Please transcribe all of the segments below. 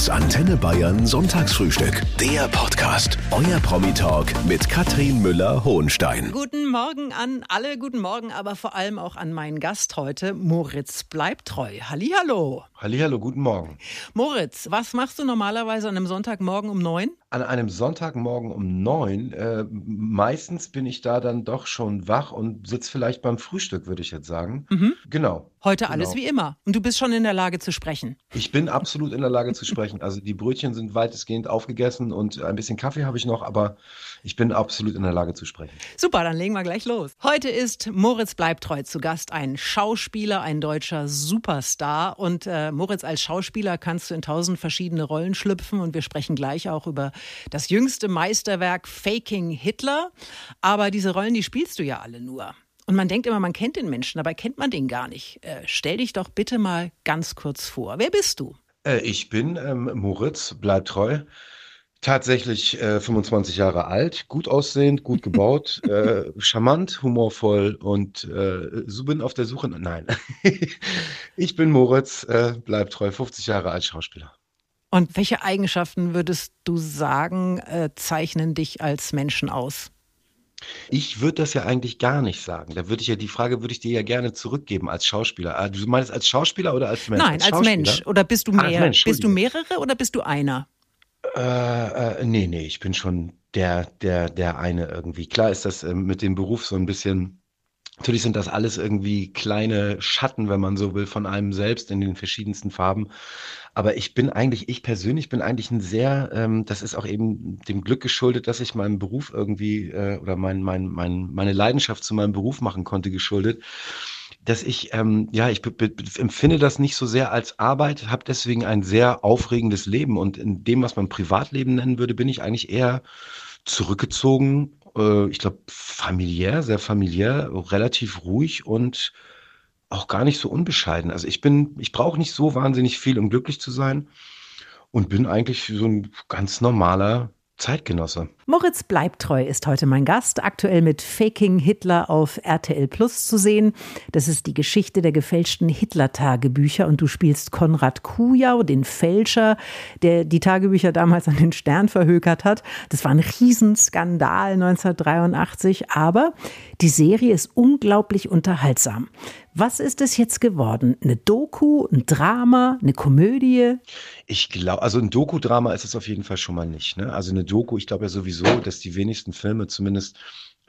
Das Antenne Bayern Sonntagsfrühstück. Der Podcast. Euer Promi-Talk mit Katrin Müller-Hohenstein. Guten Morgen an alle, guten Morgen, aber vor allem auch an meinen Gast heute, Moritz Bleibtreu. Hallihallo. Hallihallo, guten Morgen. Moritz, was machst du normalerweise an einem Sonntagmorgen um neun? An einem Sonntagmorgen um neun, äh, meistens bin ich da dann doch schon wach und sitze vielleicht beim Frühstück, würde ich jetzt sagen. Mhm. Genau. Heute genau. alles wie immer. Und du bist schon in der Lage zu sprechen. Ich bin absolut in der Lage zu sprechen. Also die Brötchen sind weitestgehend aufgegessen und ein bisschen Kaffee habe ich noch, aber ich bin absolut in der Lage zu sprechen. Super, dann legen wir gleich los. Heute ist Moritz Bleibtreu zu Gast, ein Schauspieler, ein deutscher Superstar. Und äh, Moritz, als Schauspieler kannst du in tausend verschiedene Rollen schlüpfen und wir sprechen gleich auch über das jüngste Meisterwerk Faking Hitler. Aber diese Rollen, die spielst du ja alle nur. Und man denkt immer, man kennt den Menschen, dabei kennt man den gar nicht. Äh, stell dich doch bitte mal ganz kurz vor. Wer bist du? Äh, ich bin ähm, Moritz, bleib treu. Tatsächlich äh, 25 Jahre alt, gut aussehend, gut gebaut, äh, charmant, humorvoll und äh, so bin auf der Suche. Nein, ich bin Moritz, äh, bleib treu, 50 Jahre alt Schauspieler. Und welche Eigenschaften würdest du sagen, äh, zeichnen dich als Menschen aus? Ich würde das ja eigentlich gar nicht sagen. Da würde ich ja die Frage würde ich dir ja gerne zurückgeben als Schauspieler. Ah, Du meinst als Schauspieler oder als Mensch? Nein, als, Schauspieler? Mensch. Oder bist du Ah, als mehr? Mensch, bist du mehrere oder bist du einer? Äh, äh, nee, nee, ich bin schon der, der, der eine irgendwie. Klar ist das ähm, mit dem Beruf so ein bisschen. Natürlich sind das alles irgendwie kleine Schatten, wenn man so will, von einem selbst in den verschiedensten Farben. Aber ich bin eigentlich, ich persönlich bin eigentlich ein sehr, ähm, das ist auch eben dem Glück geschuldet, dass ich meinen Beruf irgendwie äh, oder mein, mein, mein, meine Leidenschaft zu meinem Beruf machen konnte, geschuldet, dass ich, ähm, ja, ich empfinde das nicht so sehr als Arbeit, habe deswegen ein sehr aufregendes Leben. Und in dem, was man Privatleben nennen würde, bin ich eigentlich eher zurückgezogen, äh, ich glaube familiär, sehr familiär, relativ ruhig und auch gar nicht so unbescheiden. Also ich bin, ich brauche nicht so wahnsinnig viel, um glücklich zu sein und bin eigentlich so ein ganz normaler Zeitgenosse. Moritz Bleibtreu ist heute mein Gast, aktuell mit Faking Hitler auf RTL Plus zu sehen. Das ist die Geschichte der gefälschten Hitler-Tagebücher und du spielst Konrad Kujau, den Fälscher, der die Tagebücher damals an den Stern verhökert hat. Das war ein Riesenskandal 1983, aber die Serie ist unglaublich unterhaltsam. Was ist es jetzt geworden? Eine Doku, ein Drama, eine Komödie? Ich glaube, also ein Doku-Drama ist es auf jeden Fall schon mal nicht. Ne? Also eine Doku, ich glaube ja sowieso, dass die wenigsten Filme zumindest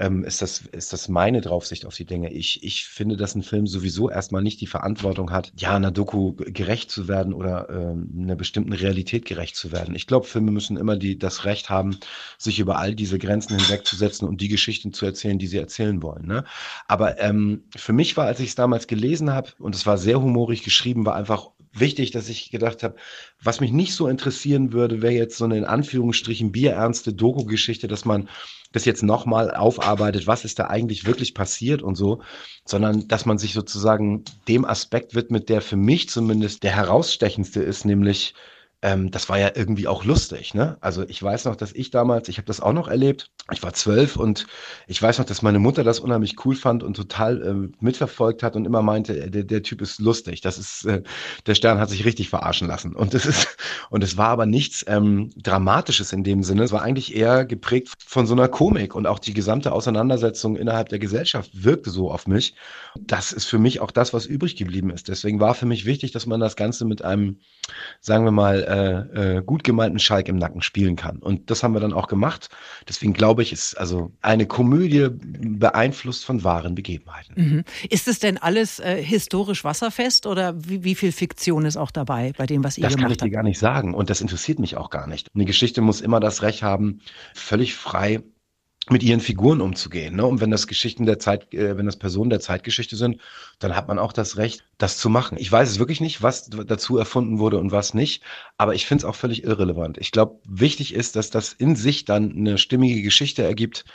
ähm, ist das, ist das meine Draufsicht auf die Dinge. Ich, ich finde, dass ein Film sowieso erstmal nicht die Verantwortung hat, ja, einer Doku gerecht zu werden oder ähm, einer bestimmten Realität gerecht zu werden. Ich glaube, Filme müssen immer die, das Recht haben, sich über all diese Grenzen hinwegzusetzen und die Geschichten zu erzählen, die sie erzählen wollen. Ne? Aber ähm, für mich war, als ich es damals gelesen habe, und es war sehr humorig geschrieben, war einfach wichtig, dass ich gedacht habe, was mich nicht so interessieren würde, wäre jetzt so eine in Anführungsstrichen bierernste Doku-Geschichte, dass man das jetzt nochmal aufarbeitet, was ist da eigentlich wirklich passiert und so, sondern dass man sich sozusagen dem Aspekt widmet, der für mich zumindest der herausstechendste ist, nämlich ähm, das war ja irgendwie auch lustig, ne? Also ich weiß noch, dass ich damals, ich habe das auch noch erlebt, ich war zwölf und ich weiß noch, dass meine Mutter das unheimlich cool fand und total ähm, mitverfolgt hat und immer meinte, äh, der, der Typ ist lustig, das ist, äh, der Stern hat sich richtig verarschen lassen und das ist, und es war aber nichts ähm, Dramatisches in dem Sinne, es war eigentlich eher geprägt von so einer Komik und auch die gesamte Auseinandersetzung innerhalb der Gesellschaft wirkte so auf mich. Das ist für mich auch das, was übrig geblieben ist. Deswegen war für mich wichtig, dass man das Ganze mit einem, sagen wir mal, äh, äh, gut gemeinten Schalk im Nacken spielen kann. Und das haben wir dann auch gemacht. Deswegen glaube ich, ist also eine Komödie beeinflusst von wahren Begebenheiten. Mhm. Ist es denn alles äh, historisch wasserfest oder wie, wie viel Fiktion ist auch dabei bei dem, was ihr Das kann ich gemacht dir habt? gar nicht sagen und das interessiert mich auch gar nicht. Eine Geschichte muss immer das Recht haben, völlig frei mit ihren Figuren umzugehen. Ne? Und wenn das Geschichten der Zeit, äh, wenn das Personen der Zeitgeschichte sind, dann hat man auch das Recht, das zu machen. Ich weiß es wirklich nicht, was dazu erfunden wurde und was nicht, aber ich finde es auch völlig irrelevant. Ich glaube, wichtig ist, dass das in sich dann eine stimmige Geschichte ergibt,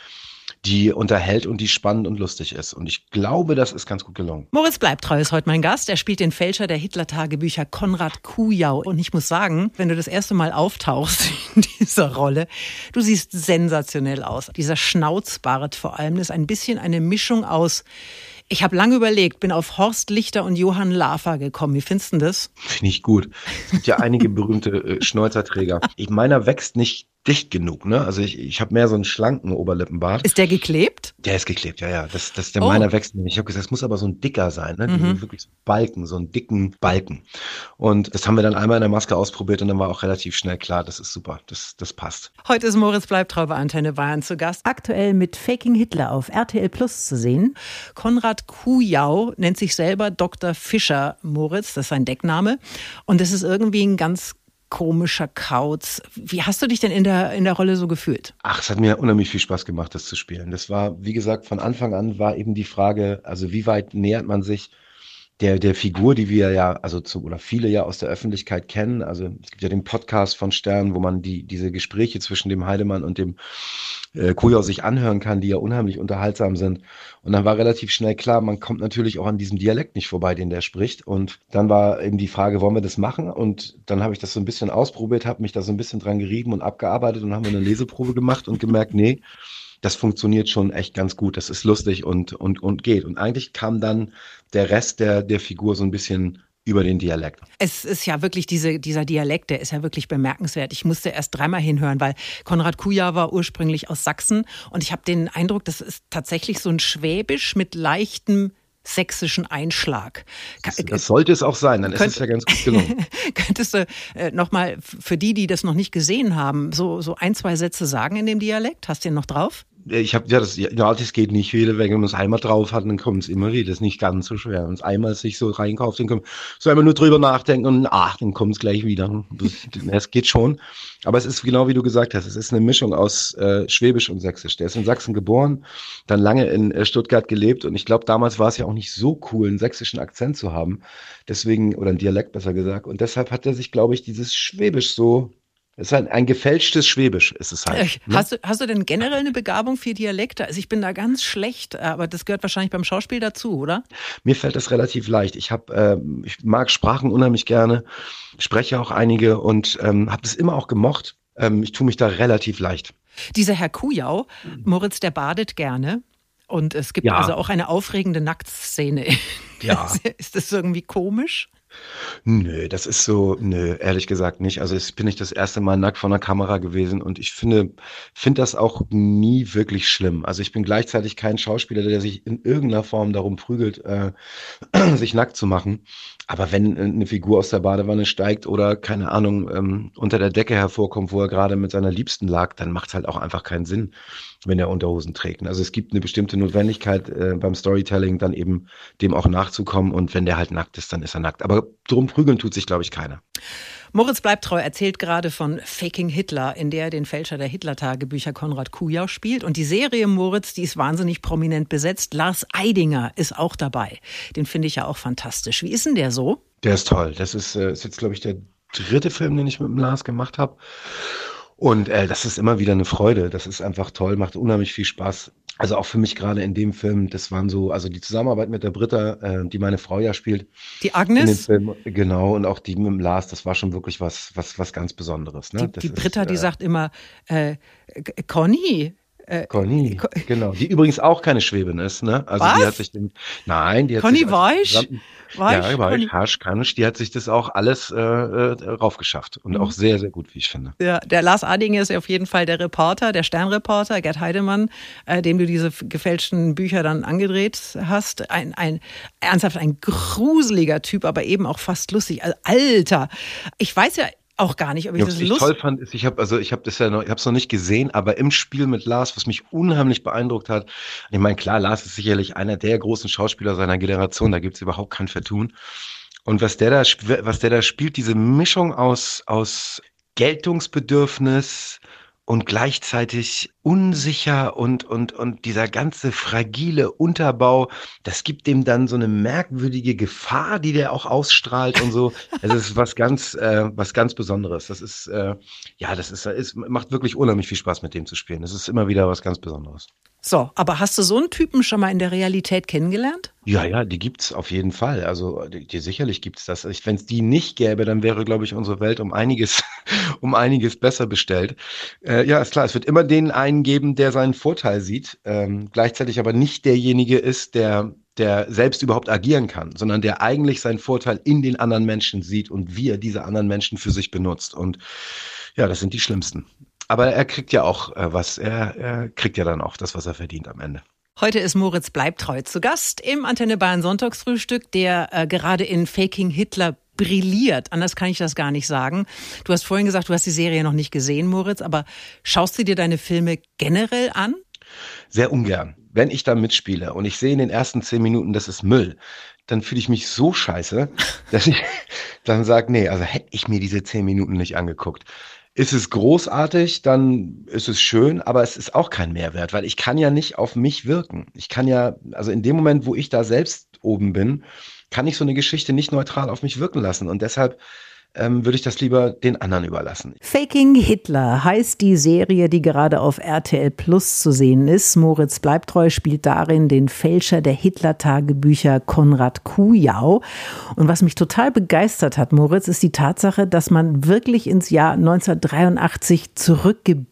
die unterhält und die spannend und lustig ist. Und ich glaube, das ist ganz gut gelungen. Moritz Bleibtreu ist heute mein Gast. Er spielt den Fälscher der Hitler-Tagebücher Konrad Kujau. Und ich muss sagen, wenn du das erste Mal auftauchst in dieser Rolle, du siehst sensationell aus. Dieser Schnauzbart vor allem ist ein bisschen eine Mischung aus Ich habe lange überlegt, bin auf Horst Lichter und Johann Lafer gekommen. Wie findest du das? Finde ich gut. Es gibt ja einige berühmte äh, Schnäuzerträger. Ich, meiner wächst nicht dicht genug, ne? Also ich, ich habe mehr so einen schlanken Oberlippenbart. Ist der geklebt? Der ist geklebt, ja, ja. Das, das der oh. meiner wächst nicht. Ich habe gesagt, es muss aber so ein dicker sein, ne? Mhm. Wirklich so Balken, so einen dicken Balken. Und das haben wir dann einmal in der Maske ausprobiert und dann war auch relativ schnell klar, das ist super, das, das passt. Heute ist Moritz Bleibtreu bei Antenne Bayern zu Gast. Aktuell mit Faking Hitler auf RTL Plus zu sehen. Konrad Kujau nennt sich selber Dr. Fischer Moritz, das ist sein Deckname. Und das ist irgendwie ein ganz komischer Kauz. Wie hast du dich denn in der, in der Rolle so gefühlt? Ach, es hat mir unheimlich viel Spaß gemacht, das zu spielen. Das war, wie gesagt, von Anfang an war eben die Frage, also wie weit nähert man sich der, der Figur, die wir ja, also zu, oder viele ja aus der Öffentlichkeit kennen. Also es gibt ja den Podcast von Stern, wo man die, diese Gespräche zwischen dem Heidemann und dem äh, Kujau sich anhören kann, die ja unheimlich unterhaltsam sind. Und dann war relativ schnell klar, man kommt natürlich auch an diesem Dialekt nicht vorbei, den der spricht. Und dann war eben die Frage, wollen wir das machen? Und dann habe ich das so ein bisschen ausprobiert, habe mich da so ein bisschen dran gerieben und abgearbeitet und haben eine Leseprobe gemacht und gemerkt, nee, das funktioniert schon echt ganz gut. Das ist lustig und, und, und geht. Und eigentlich kam dann der Rest der, der Figur so ein bisschen über den Dialekt. Es ist ja wirklich diese, dieser Dialekt, der ist ja wirklich bemerkenswert. Ich musste erst dreimal hinhören, weil Konrad Kuja war ursprünglich aus Sachsen und ich habe den Eindruck, das ist tatsächlich so ein Schwäbisch mit leichtem sächsischen Einschlag. Das, das, sollte es auch sein, dann Könnt, ist es ja ganz gut gelungen. könntest du äh, nochmal für die, die das noch nicht gesehen haben, so, so ein, zwei Sätze sagen in dem Dialekt? Hast du den noch drauf? Ich habe ja das, ja, das geht nicht wieder, wenn man es einmal drauf hat, dann kommt es immer wieder. Das ist nicht ganz so schwer. Wenn es einmal sich so reinkauft, dann kommt, so einmal nur drüber nachdenken und ach, dann kommt es gleich wieder. Es geht schon. Aber es ist genau wie du gesagt hast, es ist eine Mischung aus äh, Schwäbisch und Sächsisch. Der ist in Sachsen geboren, dann lange in äh, Stuttgart gelebt und ich glaube, damals war es ja auch nicht so cool, einen sächsischen Akzent zu haben. Deswegen, oder einen Dialekt besser gesagt. Und deshalb hat er sich, glaube ich, dieses Schwäbisch so es ist ein, ein gefälschtes Schwäbisch, ist es halt. Äh, ne? Hast, du, hast du denn generell eine Begabung für Dialekte? Also ich bin da ganz schlecht, aber das gehört wahrscheinlich beim Schauspiel dazu, oder? Mir fällt das relativ leicht. Ich habe, äh, ich mag Sprachen unheimlich gerne, spreche auch einige und ähm, habe das immer auch gemocht. Ähm, ich tue mich da relativ leicht. Dieser Herr Kujau, Moritz, der badet gerne. Und es gibt ja. also auch eine aufregende Nacktszene. Ja. ist das irgendwie komisch? Nö, das ist so, nö, ehrlich gesagt nicht. Also ich bin nicht das erste Mal nackt vor einer Kamera gewesen und ich finde, finde das auch nie wirklich schlimm. Also ich bin gleichzeitig kein Schauspieler, der sich in irgendeiner Form darum prügelt, äh, sich nackt zu machen. Aber wenn eine Figur aus der Badewanne steigt oder keine Ahnung ähm, unter der Decke hervorkommt, wo er gerade mit seiner Liebsten lag, dann macht es halt auch einfach keinen Sinn, wenn er Unterhosen trägt. Also es gibt eine bestimmte Notwendigkeit äh, beim Storytelling, dann eben dem auch nachzukommen. Und wenn der halt nackt ist, dann ist er nackt. Aber drum prügeln tut sich, glaube ich, keiner. Moritz Bleibtreu erzählt gerade von Faking Hitler, in der er den Fälscher der Hitler-Tagebücher Konrad Kujau spielt. Und die Serie Moritz, die ist wahnsinnig prominent besetzt. Lars Eidinger ist auch dabei. Den finde ich ja auch fantastisch. Wie ist denn der so? Der ist toll. Das ist, äh, ist jetzt, glaube ich, der dritte Film, den ich mit dem Lars gemacht habe. Und äh, das ist immer wieder eine Freude. Das ist einfach toll, macht unheimlich viel Spaß. Also auch für mich gerade in dem Film, das waren so, also die Zusammenarbeit mit der Britta, äh, die meine Frau ja spielt. Die Agnes? Film, genau, und auch die mit dem Lars, das war schon wirklich was, was, was ganz Besonderes. Ne? Die, die Britta, ist, die äh, sagt immer, äh, Conny, äh, Conny, genau. Die übrigens auch keine Schwäbin ist, ne? Also Was? die hat sich den. Nein, die hat Conny sich. Weich? Weich? Ja, Weich, Hasch, Kanisch, die hat sich das auch alles äh, äh, raufgeschafft. Und mhm. auch sehr, sehr gut, wie ich finde. Ja, der Lars Adinger ist auf jeden Fall der Reporter, der Sternreporter, Gerd Heidemann, äh, dem du diese gefälschten Bücher dann angedreht hast. Ein, ein ernsthaft ein gruseliger Typ, aber eben auch fast lustig. Also, Alter, ich weiß ja auch gar nicht, ob ich ja, das was ich toll fand, ist, ich habe also ich habe das ja noch, ich habe es noch nicht gesehen, aber im Spiel mit Lars, was mich unheimlich beeindruckt hat, ich meine klar, Lars ist sicherlich einer der großen Schauspieler seiner Generation, da gibt's überhaupt kein Vertun. Und was der da, was der da spielt, diese Mischung aus aus Geltungsbedürfnis, und gleichzeitig unsicher und, und, und dieser ganze fragile Unterbau, das gibt dem dann so eine merkwürdige Gefahr, die der auch ausstrahlt und so. Es ist was ganz, äh, was ganz Besonderes. Das ist, äh, ja, das ist, ist, macht wirklich unheimlich viel Spaß mit dem zu spielen. Das ist immer wieder was ganz Besonderes. So, aber hast du so einen Typen schon mal in der Realität kennengelernt? Ja, ja, die gibt's auf jeden Fall. Also die, die sicherlich gibt's das. Wenn es die nicht gäbe, dann wäre, glaube ich, unsere Welt um einiges, um einiges besser bestellt. Äh, ja, ist klar, es wird immer den einen geben, der seinen Vorteil sieht, ähm, gleichzeitig aber nicht derjenige ist, der der selbst überhaupt agieren kann, sondern der eigentlich seinen Vorteil in den anderen Menschen sieht und wie er diese anderen Menschen für sich benutzt. Und ja, das sind die Schlimmsten. Aber er kriegt ja auch äh, was, er, er kriegt ja dann auch das, was er verdient am Ende. Heute ist Moritz Bleibtreu zu Gast im Antenne Bayern Sonntagsfrühstück, der äh, gerade in Faking Hitler brilliert. Anders kann ich das gar nicht sagen. Du hast vorhin gesagt, du hast die Serie noch nicht gesehen, Moritz, aber schaust du dir deine Filme generell an? Sehr ungern. Wenn ich da mitspiele und ich sehe in den ersten zehn Minuten, das ist Müll, dann fühle ich mich so scheiße, dass ich dann sage, nee, also hätte ich mir diese zehn Minuten nicht angeguckt. Ist es großartig, dann ist es schön, aber es ist auch kein Mehrwert, weil ich kann ja nicht auf mich wirken. Ich kann ja, also in dem Moment, wo ich da selbst oben bin, kann ich so eine Geschichte nicht neutral auf mich wirken lassen. Und deshalb ähm, würde ich das lieber den anderen überlassen. Faking Hitler heißt die Serie, die gerade auf RTL Plus zu sehen ist. Moritz Bleibtreu spielt darin den Fälscher der Hitler-Tagebücher Konrad Kujau. Und was mich total begeistert hat, Moritz, ist die Tatsache, dass man wirklich ins Jahr 1983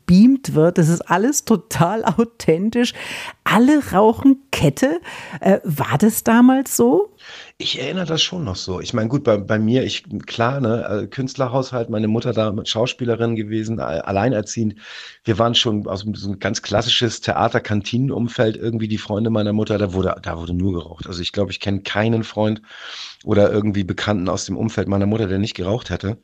zurückgebeamt wird. Das ist alles total authentisch. Alle rauchen Kette. Äh, war das damals so? Ich erinnere das schon noch so. Ich meine, gut, bei, bei mir, ich, klar, ne, äh, Künstlerhaushalt, meine Mutter da Schauspielerin gewesen, alleinerziehend. Wir waren schon aus so ein ganz klassisches Theater-Kantinenumfeld irgendwie die Freunde meiner Mutter, da wurde, da wurde nur geraucht. Also ich glaube, ich kenne keinen Freund oder irgendwie Bekannten aus dem Umfeld meiner Mutter, der nicht geraucht hätte.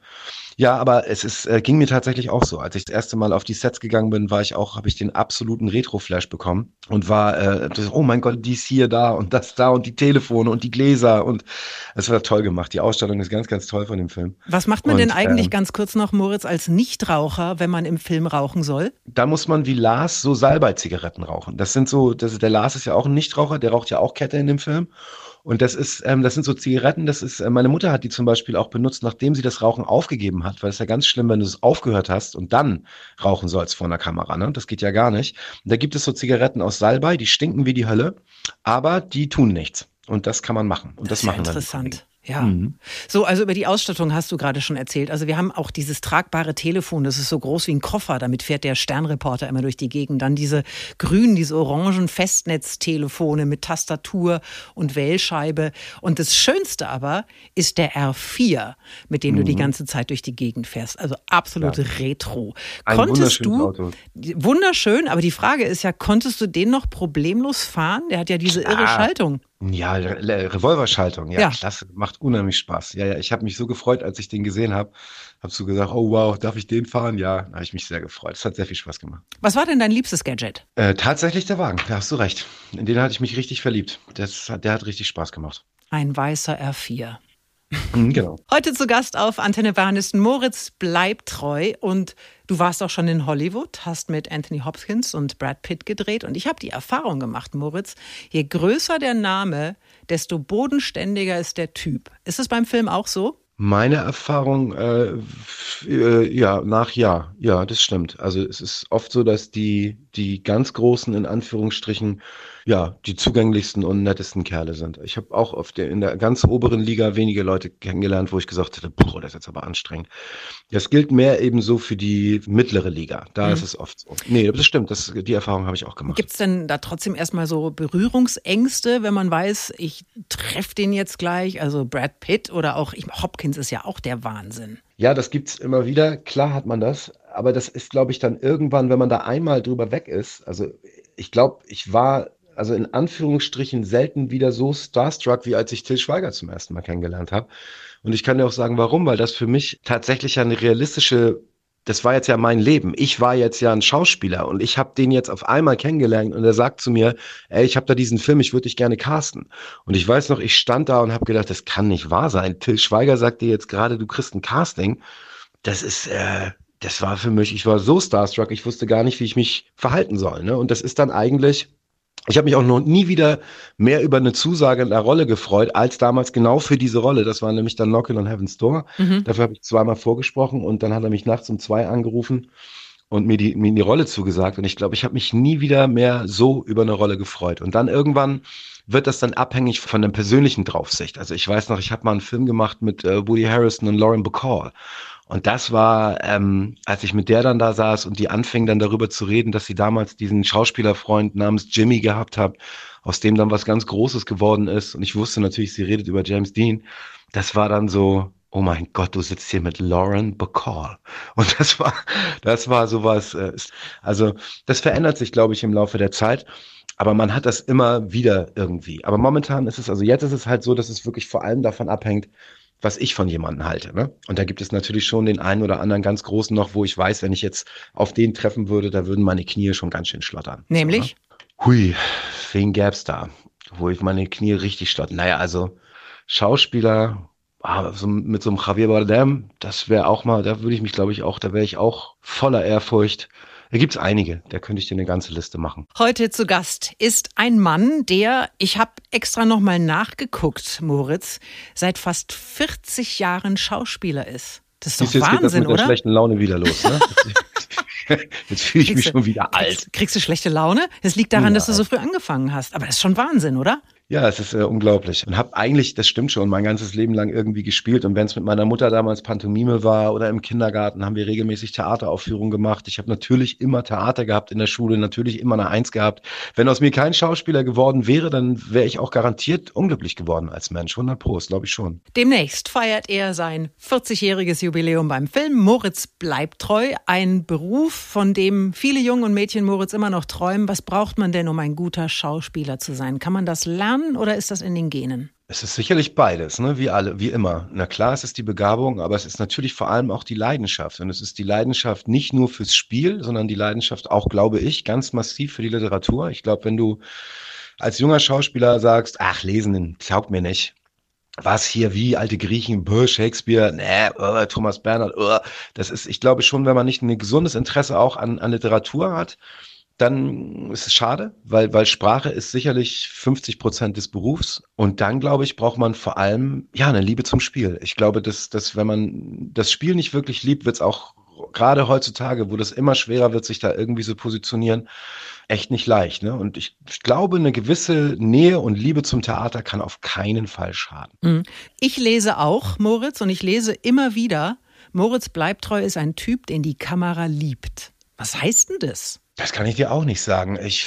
Ja, aber es ist, äh, ging mir tatsächlich auch so. Als ich das erste Mal auf die Sets gegangen bin, war ich auch, habe ich den absoluten Retro-Flash bekommen und war, äh, das, oh mein Gott, dies hier da und das da und die Telefone und die Gläser und es war toll gemacht. Die Ausstattung ist ganz, ganz toll von dem Film. Was macht man und, denn eigentlich ähm, ganz kurz noch, Moritz, als Nichtraucher, wenn man im Film rauchen soll? Da muss man wie Lars so Salbei-Zigaretten rauchen. Das sind so, das, der Lars ist ja auch ein Nichtraucher, der raucht ja auch Kette in dem Film. Und das ist, ähm, das sind so Zigaretten, das ist, äh, meine Mutter hat die zum Beispiel auch benutzt, nachdem sie das Rauchen aufgegeben hat, weil es ja ganz schlimm, wenn du es aufgehört hast und dann rauchen sollst vor einer Kamera, ne? Das geht ja gar nicht. Und da gibt es so Zigaretten aus Salbei, die stinken wie die Hölle, aber die tun nichts. Und das kann man machen. Und das, das machen wir. Interessant. Ja. Mhm. So, also über die Ausstattung hast du gerade schon erzählt. Also wir haben auch dieses tragbare Telefon, das ist so groß wie ein Koffer, damit fährt der Sternreporter immer durch die Gegend. Dann diese grünen, diese orangen Festnetztelefone mit Tastatur und Wählscheibe. Und das Schönste aber ist der R4, mit dem mhm. du die mhm. ganze Zeit durch die Gegend fährst. Also absolut ja. retro. Ein konntest du Auto. wunderschön, aber die Frage ist ja, konntest du den noch problemlos fahren? Der hat ja diese irre Schaltung. Ja, Revolverschaltung, ja, ja, das macht unheimlich Spaß. Ja, ja, ich habe mich so gefreut, als ich den gesehen habe. Habe so gesagt, oh wow, darf ich den fahren? Ja, da habe ich mich sehr gefreut. Es hat sehr viel Spaß gemacht. Was war denn dein liebstes Gadget? Äh, tatsächlich der Wagen, da hast du recht. In den hatte ich mich richtig verliebt. Das, der hat richtig Spaß gemacht. Ein weißer R4. Mhm, genau. Heute zu Gast auf Antenne Bayern Moritz bleibt treu und du warst auch schon in Hollywood, hast mit Anthony Hopkins und Brad Pitt gedreht und ich habe die Erfahrung gemacht, Moritz, je größer der Name, desto bodenständiger ist der Typ. Ist es beim Film auch so? Meine Erfahrung, äh, äh, ja, nach ja, ja, das stimmt. Also es ist oft so, dass die, die ganz großen, in Anführungsstrichen, ja, die zugänglichsten und nettesten Kerle sind. Ich habe auch auf der, in der ganz oberen Liga wenige Leute kennengelernt, wo ich gesagt hätte, boah, das ist jetzt aber anstrengend. Das gilt mehr eben so für die mittlere Liga. Da mhm. ist es oft so. Nee, das stimmt. Das, die Erfahrung habe ich auch gemacht. Gibt es denn da trotzdem erstmal so Berührungsängste, wenn man weiß, ich treffe den jetzt gleich? Also Brad Pitt oder auch ich, Hopkins ist ja auch der Wahnsinn. Ja, das gibt's immer wieder. Klar hat man das. Aber das ist, glaube ich, dann irgendwann, wenn man da einmal drüber weg ist. Also ich glaube, ich war also in Anführungsstrichen selten wieder so starstruck, wie als ich Till Schweiger zum ersten Mal kennengelernt habe. Und ich kann dir auch sagen, warum, weil das für mich tatsächlich eine realistische, das war jetzt ja mein Leben. Ich war jetzt ja ein Schauspieler und ich habe den jetzt auf einmal kennengelernt und er sagt zu mir, ey, ich habe da diesen Film, ich würde dich gerne casten. Und ich weiß noch, ich stand da und habe gedacht, das kann nicht wahr sein. Till Schweiger sagt dir jetzt gerade, du kriegst ein Casting. Das ist, äh, das war für mich, ich war so starstruck, ich wusste gar nicht, wie ich mich verhalten soll. Ne? Und das ist dann eigentlich ich habe mich auch noch nie wieder mehr über eine Zusage in der Rolle gefreut, als damals genau für diese Rolle. Das war nämlich dann Knockin' on Heaven's Door. Mhm. Dafür habe ich zweimal vorgesprochen und dann hat er mich nachts um zwei angerufen und mir die, mir die Rolle zugesagt. Und ich glaube, ich habe mich nie wieder mehr so über eine Rolle gefreut. Und dann irgendwann wird das dann abhängig von der persönlichen Draufsicht. Also ich weiß noch, ich habe mal einen Film gemacht mit äh, Woody Harrison und Lauren Bacall. Und das war, ähm, als ich mit der dann da saß und die anfing dann darüber zu reden, dass sie damals diesen Schauspielerfreund namens Jimmy gehabt hat, aus dem dann was ganz Großes geworden ist. Und ich wusste natürlich, sie redet über James Dean. Das war dann so, oh mein Gott, du sitzt hier mit Lauren Bacall. Und das war, das war sowas, äh, also das verändert sich, glaube ich, im Laufe der Zeit. Aber man hat das immer wieder irgendwie. Aber momentan ist es, also jetzt ist es halt so, dass es wirklich vor allem davon abhängt, was ich von jemandem halte. Ne? Und da gibt es natürlich schon den einen oder anderen ganz großen noch, wo ich weiß, wenn ich jetzt auf den treffen würde, da würden meine Knie schon ganz schön schlottern. Nämlich? So, ne? Hui, wen gäb's da? Wo ich meine Knie richtig schlottern. Naja, also Schauspieler, ah, so mit so einem Javier Bardem, das wäre auch mal, da würde ich mich, glaube ich, auch, da wäre ich auch voller Ehrfurcht. Da gibt's einige, da könnte ich dir eine ganze Liste machen. Heute zu Gast ist ein Mann, der, ich habe extra nochmal nachgeguckt, Moritz, seit fast 40 Jahren Schauspieler ist. Das ist doch Siehst, Wahnsinn, jetzt geht das mit oder? Der schlechten Laune wieder los. Ne? Jetzt fühle ich kriegst mich schon wieder alt. Kriegst, kriegst, du schlechte Laune? Es liegt daran, ja. dass du so früh angefangen hast. Aber das ist schon Wahnsinn, oder? Ja, es ist äh, unglaublich. Und habe eigentlich, das stimmt schon, mein ganzes Leben lang irgendwie gespielt. Und wenn es mit meiner Mutter damals Pantomime war oder im Kindergarten, haben wir regelmäßig Theateraufführungen gemacht. Ich habe natürlich immer Theater gehabt in der Schule, natürlich immer eine Eins gehabt. Wenn aus mir kein Schauspieler geworden wäre, dann wäre ich auch garantiert unglücklich geworden als Mensch. 100 Pro, glaube ich schon. Demnächst feiert er sein 40-jähriges Jubiläum beim Film. Moritz bleibt treu. Ein Beruf, von dem viele Jungen und Mädchen Moritz immer noch träumen. Was braucht man denn, um ein guter Schauspieler zu sein? Kann man das lernen? Lernen oder ist das in den Genen? Es ist sicherlich beides, ne? wie alle, wie immer. Na klar, es ist die Begabung, aber es ist natürlich vor allem auch die Leidenschaft. Und es ist die Leidenschaft nicht nur fürs Spiel, sondern die Leidenschaft auch, glaube ich, ganz massiv für die Literatur. Ich glaube, wenn du als junger Schauspieler sagst, ach, lesen, taugt mir nicht. Was hier wie alte Griechen, Burr, Shakespeare, nee, uh, Thomas Bernhard, uh, das ist, ich glaube schon, wenn man nicht ein gesundes Interesse auch an, an Literatur hat, dann ist es schade, weil, weil Sprache ist sicherlich 50 Prozent des Berufs. Und dann, glaube ich, braucht man vor allem, ja, eine Liebe zum Spiel. Ich glaube, dass, dass wenn man das Spiel nicht wirklich liebt, wird es auch gerade heutzutage, wo das immer schwerer wird, sich da irgendwie so positionieren, echt nicht leicht. Ne? Und ich, ich glaube, eine gewisse Nähe und Liebe zum Theater kann auf keinen Fall schaden. Mhm. Ich lese auch, Moritz, und ich lese immer wieder, Moritz Bleibtreu ist ein Typ, den die Kamera liebt. Was heißt denn das? Das kann ich dir auch nicht sagen. Ich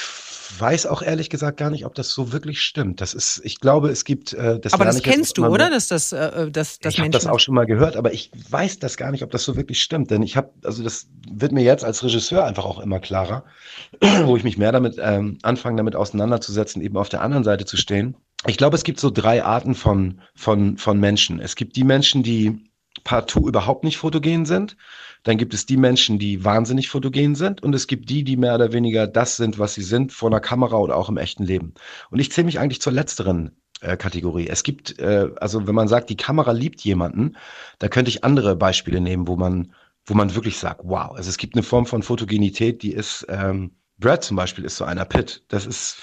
weiß auch ehrlich gesagt gar nicht, ob das so wirklich stimmt. Das ist, ich glaube, es gibt. Äh, das aber das kennst du, oder? Dass das, äh, dass, dass ich habe das auch schon mal gehört, aber ich weiß das gar nicht, ob das so wirklich stimmt. Denn ich habe, also das wird mir jetzt als Regisseur einfach auch immer klarer, wo ich mich mehr damit ähm, anfange, damit auseinanderzusetzen, eben auf der anderen Seite zu stehen. Ich glaube, es gibt so drei Arten von von von Menschen. Es gibt die Menschen, die partout überhaupt nicht fotogen sind. Dann gibt es die Menschen, die wahnsinnig fotogen sind und es gibt die, die mehr oder weniger das sind, was sie sind, vor einer Kamera oder auch im echten Leben. Und ich zähle mich eigentlich zur letzteren äh, Kategorie. Es gibt, äh, also wenn man sagt, die Kamera liebt jemanden, da könnte ich andere Beispiele nehmen, wo man, wo man wirklich sagt, wow, also es gibt eine Form von Fotogenität, die ist, ähm, Brad zum Beispiel ist so einer Pitt. Das ist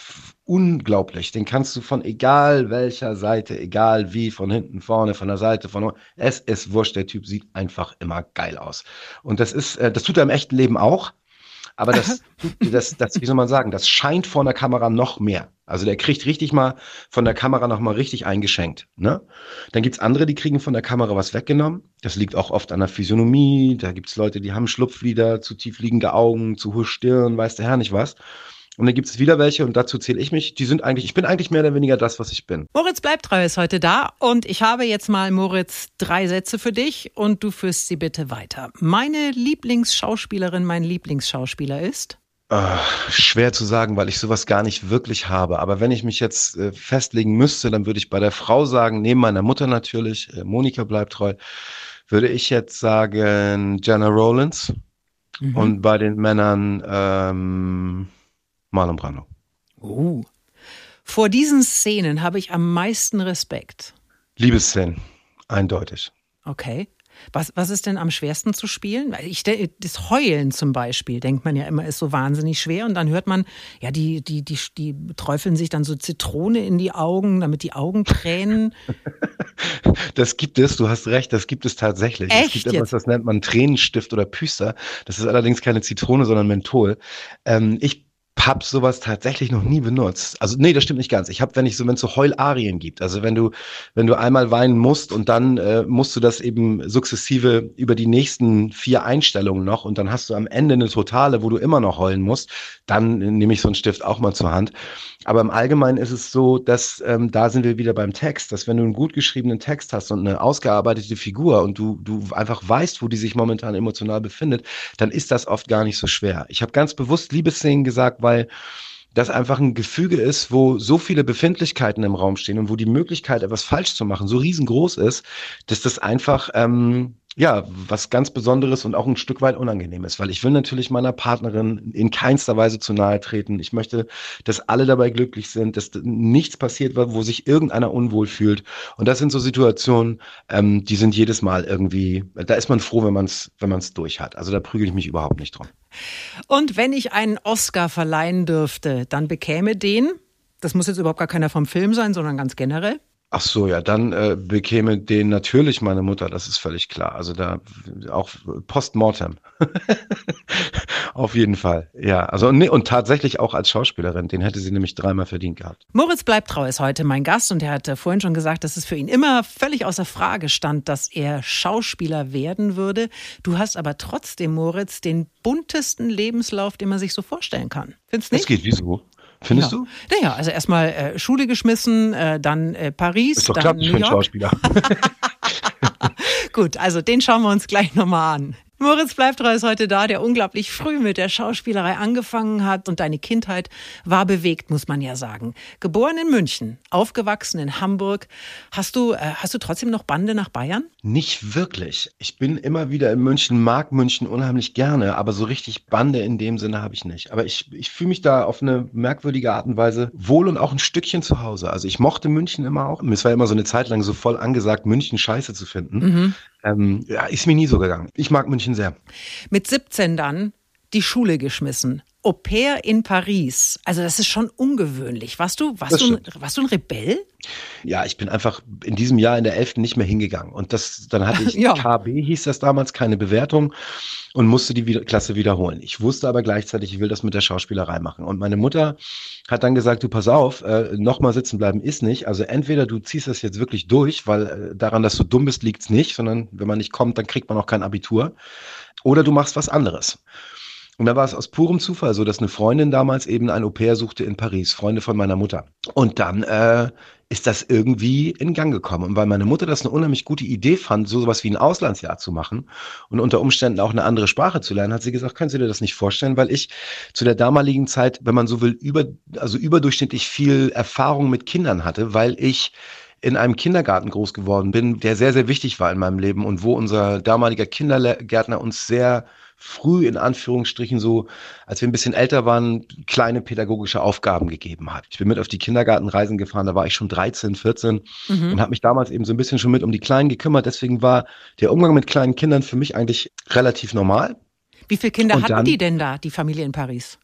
unglaublich. Den kannst du von egal welcher Seite, egal wie, von hinten, vorne, von der Seite, von es ist wurscht. Der Typ sieht einfach immer geil aus. Und das ist, äh, das tut er im echten Leben auch. Aber das, das, das, wie soll man sagen, das scheint vor der Kamera noch mehr. Also der kriegt richtig mal von der Kamera noch mal richtig eingeschenkt. Ne? Dann gibt's andere, die kriegen von der Kamera was weggenommen. Das liegt auch oft an der Physiognomie. Da gibt's Leute, die haben Schlupflider, zu tief liegende Augen, zu hohe Stirn, weiß der Herr nicht was. Und dann gibt es wieder welche, und dazu zähle ich mich, die sind eigentlich, ich bin eigentlich mehr oder weniger das, was ich bin. Moritz bleibt treu ist heute da und ich habe jetzt mal, Moritz, drei Sätze für dich und du führst sie bitte weiter. Meine Lieblingsschauspielerin, mein Lieblingsschauspieler ist? Uh, schwer zu sagen, weil ich sowas gar nicht wirklich habe. Aber wenn ich mich jetzt äh, festlegen müsste, dann würde ich bei der Frau sagen, neben meiner Mutter natürlich, äh, Monika bleibt treu, würde ich jetzt sagen Jenna Rollins. Mhm. Und bei den Männern ähm, Marlon Brando. Oh. Vor diesen Szenen habe ich am meisten Respekt. Liebesszenen, eindeutig. Okay. Was, was ist denn am schwersten zu spielen? Ich, das Heulen zum Beispiel, denkt man ja immer, ist so wahnsinnig schwer. Und dann hört man, ja, die, die, die, die träufeln sich dann so Zitrone in die Augen, damit die Augen tränen. Das gibt es, du hast recht, das gibt es tatsächlich. Echt es gibt jetzt? etwas, das nennt man Tränenstift oder Püster. Das ist allerdings keine Zitrone, sondern Menthol. Ähm, ich habe sowas tatsächlich noch nie benutzt. Also nee, das stimmt nicht ganz. Ich habe, wenn ich so, wenn es so Heularien gibt, also wenn du, wenn du einmal weinen musst und dann äh, musst du das eben sukzessive über die nächsten vier Einstellungen noch und dann hast du am Ende eine Totale, wo du immer noch heulen musst, dann nehme ich so einen Stift auch mal zur Hand. Aber im Allgemeinen ist es so, dass ähm, da sind wir wieder beim Text, dass wenn du einen gut geschriebenen Text hast und eine ausgearbeitete Figur und du, du einfach weißt, wo die sich momentan emotional befindet, dann ist das oft gar nicht so schwer. Ich habe ganz bewusst Liebesszenen gesagt, weil das einfach ein Gefüge ist, wo so viele Befindlichkeiten im Raum stehen und wo die Möglichkeit, etwas falsch zu machen, so riesengroß ist, dass das einfach ähm, ja, was ganz Besonderes und auch ein Stück weit Unangenehmes, weil ich will natürlich meiner Partnerin in keinster Weise zu nahe treten. Ich möchte, dass alle dabei glücklich sind, dass nichts passiert, wo sich irgendeiner unwohl fühlt. Und das sind so Situationen, ähm, die sind jedes Mal irgendwie, da ist man froh, wenn man es wenn man's durch hat. Also da prügel ich mich überhaupt nicht drum. Und wenn ich einen Oscar verleihen dürfte, dann bekäme den, das muss jetzt überhaupt gar keiner vom Film sein, sondern ganz generell, Ach so, ja, dann äh, bekäme den natürlich meine Mutter, das ist völlig klar. Also da auch postmortem. Auf jeden Fall. Ja, also nee, und tatsächlich auch als Schauspielerin, den hätte sie nämlich dreimal verdient gehabt. Moritz Bleibtrau ist heute mein Gast und er hat vorhin schon gesagt, dass es für ihn immer völlig außer Frage stand, dass er Schauspieler werden würde. Du hast aber trotzdem, Moritz, den buntesten Lebenslauf, den man sich so vorstellen kann. Findest du nicht? Das geht wieso? Findest ja. du? Naja, also erstmal äh, Schule geschmissen, äh, dann äh, Paris, ist doch dann klar, New ich bin Schauspieler. Gut, also den schauen wir uns gleich nochmal an. Moritz Bleibtreu ist heute da, der unglaublich früh mit der Schauspielerei angefangen hat und deine Kindheit war bewegt, muss man ja sagen. Geboren in München, aufgewachsen in Hamburg. Hast du, äh, hast du trotzdem noch Bande nach Bayern? Nicht wirklich. Ich bin immer wieder in München, mag München unheimlich gerne, aber so richtig Bande in dem Sinne habe ich nicht. Aber ich, ich fühle mich da auf eine merkwürdige Art und Weise wohl und auch ein Stückchen zu Hause. Also ich mochte München immer auch. Es war immer so eine Zeit lang so voll angesagt, München scheiße zu finden. Mhm. Ähm, ja, ist mir nie so gegangen. Ich mag München sehr. Mit 17 dann die Schule geschmissen. Au pair in Paris. Also das ist schon ungewöhnlich. Warst du, warst, du, warst du ein Rebell? Ja, ich bin einfach in diesem Jahr in der 11. nicht mehr hingegangen. Und das, dann hatte ich ja. KB, hieß das damals, keine Bewertung und musste die Klasse wiederholen. Ich wusste aber gleichzeitig, ich will das mit der Schauspielerei machen. Und meine Mutter hat dann gesagt, du pass auf, äh, nochmal sitzen bleiben ist nicht. Also entweder du ziehst das jetzt wirklich durch, weil äh, daran, dass du dumm bist, liegt's nicht, sondern wenn man nicht kommt, dann kriegt man auch kein Abitur. Oder du machst was anderes. Und da war es aus purem Zufall so, dass eine Freundin damals eben ein Au-pair suchte in Paris, Freunde von meiner Mutter. Und dann äh, ist das irgendwie in Gang gekommen. Und weil meine Mutter das eine unheimlich gute Idee fand, so sowas wie ein Auslandsjahr zu machen und unter Umständen auch eine andere Sprache zu lernen, hat sie gesagt, können Sie dir das nicht vorstellen? Weil ich zu der damaligen Zeit, wenn man so will, über, also überdurchschnittlich viel Erfahrung mit Kindern hatte, weil ich in einem Kindergarten groß geworden bin, der sehr, sehr wichtig war in meinem Leben und wo unser damaliger Kindergärtner uns sehr früh in Anführungsstrichen so, als wir ein bisschen älter waren, kleine pädagogische Aufgaben gegeben hat. Ich bin mit auf die Kindergartenreisen gefahren, da war ich schon 13, 14 mhm. und habe mich damals eben so ein bisschen schon mit um die Kleinen gekümmert. Deswegen war der Umgang mit kleinen Kindern für mich eigentlich relativ normal. Wie viele Kinder und hatten dann, die denn da, die Familie in Paris?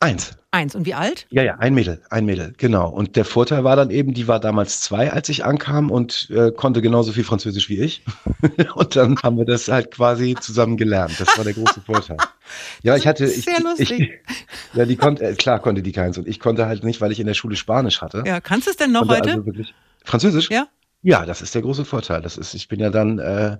Eins. Eins. Und wie alt? Ja, ja, ein Mädel, ein Mädel, genau. Und der Vorteil war dann eben, die war damals zwei, als ich ankam und äh, konnte genauso viel Französisch wie ich. und dann haben wir das halt quasi zusammen gelernt. Das war der große Vorteil. Ja, ich hatte, ich, Sehr lustig. Ich, ja, die konnte, äh, klar konnte die keins und ich konnte halt nicht, weil ich in der Schule Spanisch hatte. Ja, kannst du es denn noch heute? Also wirklich, Französisch? Ja. Ja, das ist der große Vorteil. Das ist, ich bin ja dann äh,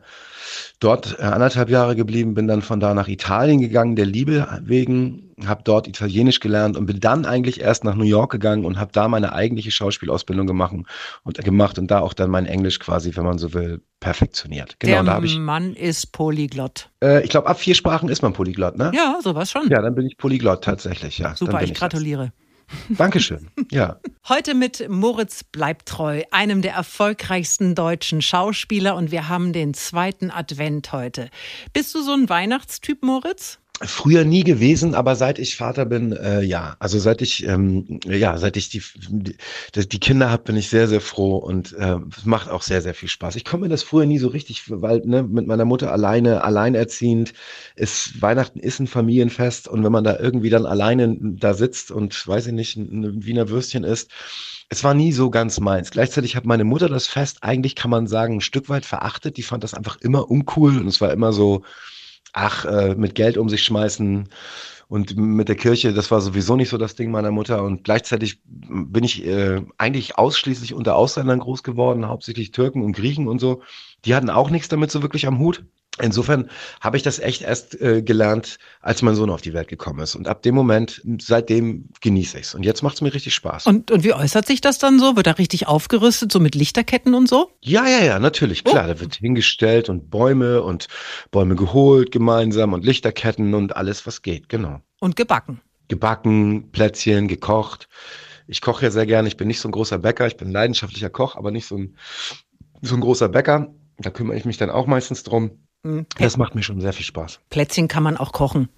dort äh, anderthalb Jahre geblieben, bin dann von da nach Italien gegangen, der Liebe wegen, habe dort Italienisch gelernt und bin dann eigentlich erst nach New York gegangen und habe da meine eigentliche Schauspielausbildung gemacht und gemacht und da auch dann mein Englisch quasi, wenn man so will, perfektioniert. Genau, der da habe ich. Mann ist Polyglott. Äh, ich glaube, ab vier Sprachen ist man Polyglott, ne? Ja, sowas schon. Ja, dann bin ich Polyglott tatsächlich, ja. Super, ich, ich gratuliere. Das. Dankeschön. Ja. Heute mit Moritz Bleibtreu, einem der erfolgreichsten deutschen Schauspieler und wir haben den zweiten Advent heute. Bist du so ein Weihnachtstyp, Moritz? Früher nie gewesen, aber seit ich Vater bin, äh, ja. Also seit ich, ähm, ja, seit ich die, die, die Kinder habe, bin ich sehr, sehr froh und äh, macht auch sehr, sehr viel Spaß. Ich komme mir das früher nie so richtig, weil ne, mit meiner Mutter alleine, alleinerziehend, ist Weihnachten ist ein Familienfest und wenn man da irgendwie dann alleine da sitzt und weiß ich nicht, ein Wiener Würstchen isst, es war nie so ganz meins. Gleichzeitig hat meine Mutter das Fest eigentlich, kann man sagen, ein Stück weit verachtet. Die fand das einfach immer uncool und es war immer so, ach, äh, mit Geld um sich schmeißen und mit der Kirche, das war sowieso nicht so das Ding meiner Mutter. Und gleichzeitig bin ich äh, eigentlich ausschließlich unter Ausländern groß geworden, hauptsächlich Türken und Griechen und so. Die hatten auch nichts damit so wirklich am Hut. Insofern habe ich das echt erst äh, gelernt, als mein Sohn auf die Welt gekommen ist. Und ab dem Moment, seitdem genieße ich es. Und jetzt macht es mir richtig Spaß. Und, und wie äußert sich das dann so? Wird da richtig aufgerüstet, so mit Lichterketten und so? Ja, ja, ja, natürlich. Klar, oh. da wird hingestellt und Bäume und Bäume geholt gemeinsam und Lichterketten und alles, was geht, genau. Und gebacken. Gebacken, Plätzchen, gekocht. Ich koche ja sehr gerne. Ich bin nicht so ein großer Bäcker. Ich bin leidenschaftlicher Koch, aber nicht so ein, so ein großer Bäcker. Da kümmere ich mich dann auch meistens drum. Mhm. Das macht mir schon sehr viel Spaß. Plätzchen kann man auch kochen.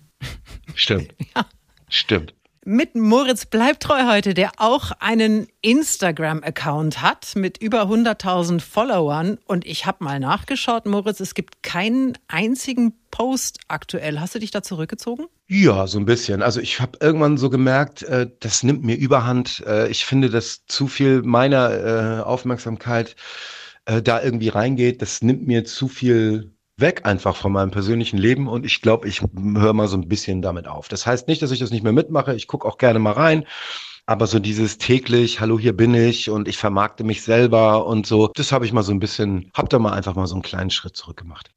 Stimmt. ja. Stimmt. Mit Moritz Bleibtreu heute, der auch einen Instagram-Account hat mit über 100.000 Followern. Und ich habe mal nachgeschaut, Moritz, es gibt keinen einzigen Post aktuell. Hast du dich da zurückgezogen? Ja, so ein bisschen. Also ich habe irgendwann so gemerkt, äh, das nimmt mir überhand. Äh, ich finde, dass zu viel meiner äh, Aufmerksamkeit äh, da irgendwie reingeht. Das nimmt mir zu viel weg einfach von meinem persönlichen Leben und ich glaube, ich höre mal so ein bisschen damit auf. Das heißt nicht, dass ich das nicht mehr mitmache. Ich gucke auch gerne mal rein. Aber so dieses täglich, hallo, hier bin ich und ich vermarkte mich selber und so, das habe ich mal so ein bisschen, hab da mal einfach mal so einen kleinen Schritt zurück gemacht.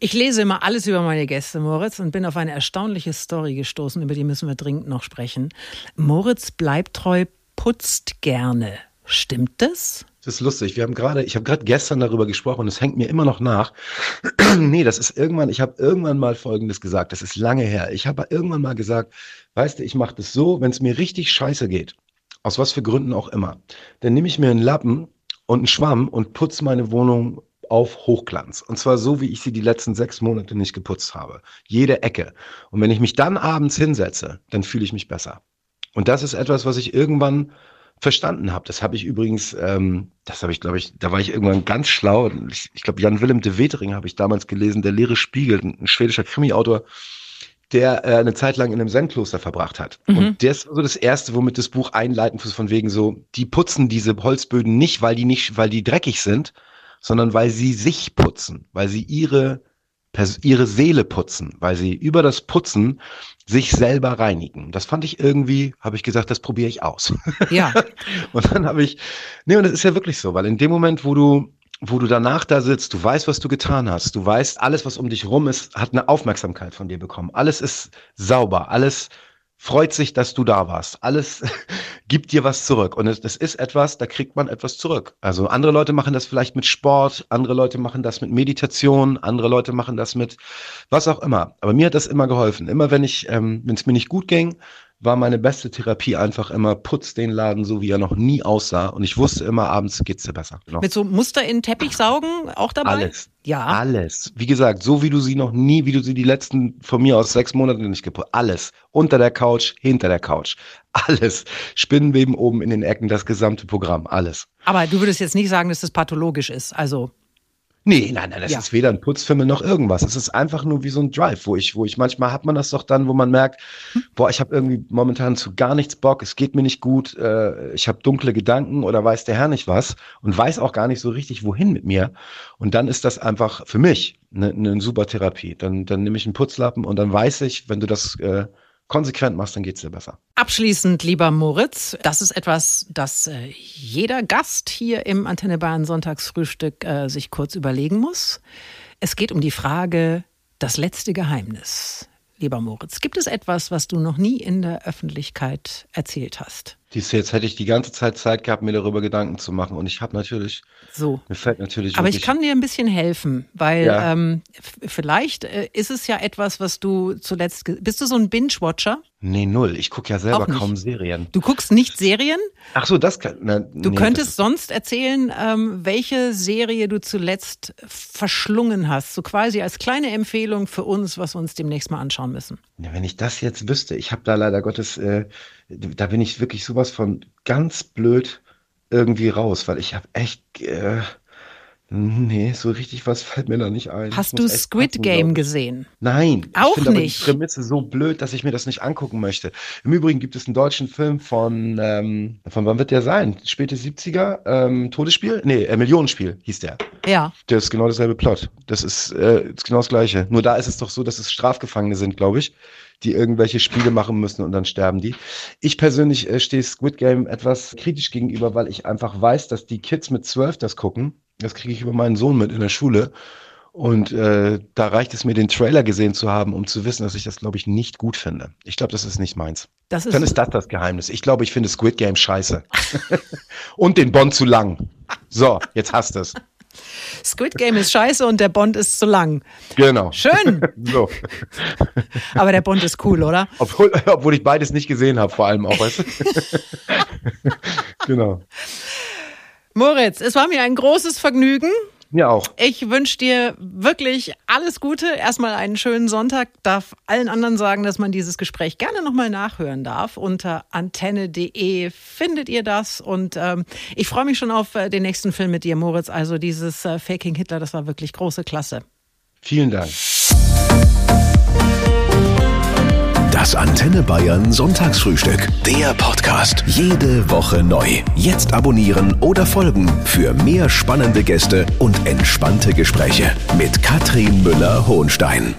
Ich lese immer alles über meine Gäste, Moritz, und bin auf eine erstaunliche Story gestoßen, über die müssen wir dringend noch sprechen. Moritz bleibt treu, putzt gerne. Stimmt das? Das ist lustig. Wir haben gerade, ich habe gerade gestern darüber gesprochen und es hängt mir immer noch nach. nee, das ist irgendwann, ich habe irgendwann mal Folgendes gesagt. Das ist lange her. Ich habe irgendwann mal gesagt, weißt du, ich mache das so, wenn es mir richtig scheiße geht, aus was für Gründen auch immer, dann nehme ich mir einen Lappen und einen Schwamm und putze meine Wohnung auf Hochglanz. Und zwar so, wie ich sie die letzten sechs Monate nicht geputzt habe. Jede Ecke. Und wenn ich mich dann abends hinsetze, dann fühle ich mich besser. Und das ist etwas, was ich irgendwann verstanden habe. Das habe ich übrigens, ähm, das habe ich, glaube ich, da war ich irgendwann ganz schlau. Ich, ich glaube, Jan Willem de Wetering habe ich damals gelesen, der leere Spiegel, ein schwedischer Krimi-Autor, der äh, eine Zeit lang in einem Zen-Kloster verbracht hat. Mhm. Und der ist so das erste, womit das Buch einleitend ist, von wegen so, die putzen diese Holzböden nicht, weil die nicht, weil die dreckig sind, sondern weil sie sich putzen, weil sie ihre ihre Seele putzen, weil sie über das Putzen sich selber reinigen. Das fand ich irgendwie, habe ich gesagt, das probiere ich aus. Ja. und dann habe ich, nee, und das ist ja wirklich so, weil in dem Moment, wo du, wo du danach da sitzt, du weißt, was du getan hast, du weißt, alles, was um dich rum ist, hat eine Aufmerksamkeit von dir bekommen. Alles ist sauber, alles freut sich, dass du da warst. Alles gibt dir was zurück. Und das ist etwas, da kriegt man etwas zurück. Also andere Leute machen das vielleicht mit Sport, andere Leute machen das mit Meditation, andere Leute machen das mit was auch immer. Aber mir hat das immer geholfen. Immer wenn ich, ähm, wenn es mir nicht gut ging, war meine beste Therapie einfach immer, putz den Laden so, wie er noch nie aussah. Und ich wusste immer, abends geht's dir besser. Genau. Mit so Muster in Teppich saugen auch dabei? Alles. Ja. Alles. Wie gesagt, so wie du sie noch nie, wie du sie die letzten von mir aus sechs Monaten nicht geputzt. Alles. Unter der Couch, hinter der Couch. Alles. Spinnenweben oben in den Ecken, das gesamte Programm. Alles. Aber du würdest jetzt nicht sagen, dass das pathologisch ist. Also Nee, nein, nein, das ja. ist weder ein Putzfimmel noch irgendwas. Es ist einfach nur wie so ein Drive, wo ich, wo ich manchmal hat man das doch dann, wo man merkt, hm. boah, ich habe irgendwie momentan zu gar nichts Bock, es geht mir nicht gut, äh, ich habe dunkle Gedanken oder weiß der Herr nicht was und weiß auch gar nicht so richtig, wohin mit mir. Und dann ist das einfach für mich eine ne super Therapie. Dann, dann nehme ich einen Putzlappen und dann weiß ich, wenn du das äh, konsequent machst, dann geht es dir besser. Abschließend, lieber Moritz, das ist etwas, das äh, jeder Gast hier im Antenne Bayern Sonntagsfrühstück äh, sich kurz überlegen muss. Es geht um die Frage, das letzte Geheimnis. Lieber Moritz, gibt es etwas, was du noch nie in der Öffentlichkeit erzählt hast? Dies jetzt hätte ich die ganze Zeit Zeit gehabt, mir darüber Gedanken zu machen. Und ich habe natürlich, so. mir fällt natürlich. Aber ich kann dir ein bisschen helfen, weil ja. ähm, vielleicht äh, ist es ja etwas, was du zuletzt. Bist du so ein Binge-Watcher? Nee, null. Ich gucke ja selber kaum Serien. Du guckst nicht Serien? Ach so, das kann. Na, du nee, könntest sonst erzählen, ähm, welche Serie du zuletzt verschlungen hast. So quasi als kleine Empfehlung für uns, was wir uns demnächst mal anschauen müssen. Ja, wenn ich das jetzt wüsste, ich habe da leider Gottes. Äh, da bin ich wirklich sowas von ganz blöd irgendwie raus, weil ich habe echt, äh, Nee, so richtig was fällt mir da nicht ein. Hast du Squid passen, Game gesehen? Nein. Auch ich nicht. Aber die Prämisse so blöd, dass ich mir das nicht angucken möchte. Im Übrigen gibt es einen deutschen Film von, ähm, von wann wird der sein? Späte 70er? Ähm, Todesspiel? Nee, äh, Millionenspiel hieß der. Ja. Der ist genau dasselbe Plot. Das ist, äh, ist genau das Gleiche. Nur da ist es doch so, dass es Strafgefangene sind, glaube ich, die irgendwelche Spiele machen müssen und dann sterben die. Ich persönlich äh, stehe Squid Game etwas kritisch gegenüber, weil ich einfach weiß, dass die Kids mit zwölf das gucken. Das kriege ich über meinen Sohn mit in der Schule. Und äh, da reicht es mir, den Trailer gesehen zu haben, um zu wissen, dass ich das, glaube ich, nicht gut finde. Ich glaube, das ist nicht meins. Das ist Dann ist das das Geheimnis. Ich glaube, ich finde Squid Game scheiße. und den Bond zu lang. So, jetzt hast du es. Squid Game ist scheiße und der Bond ist zu lang. Genau. Schön. so. Aber der Bond ist cool, oder? Obwohl, obwohl ich beides nicht gesehen habe, vor allem auch. Weißt du? genau. Moritz, es war mir ein großes Vergnügen. Mir auch. Ich wünsche dir wirklich alles Gute. Erstmal einen schönen Sonntag. Darf allen anderen sagen, dass man dieses Gespräch gerne nochmal nachhören darf. Unter antenne.de findet ihr das. Und ähm, ich freue mich schon auf äh, den nächsten Film mit dir, Moritz. Also dieses äh, Faking Hitler, das war wirklich große Klasse. Vielen Dank. Das Antenne Bayern Sonntagsfrühstück. Der Podcast. Jede Woche neu. Jetzt abonnieren oder folgen für mehr spannende Gäste und entspannte Gespräche mit Katrin Müller-Hohenstein.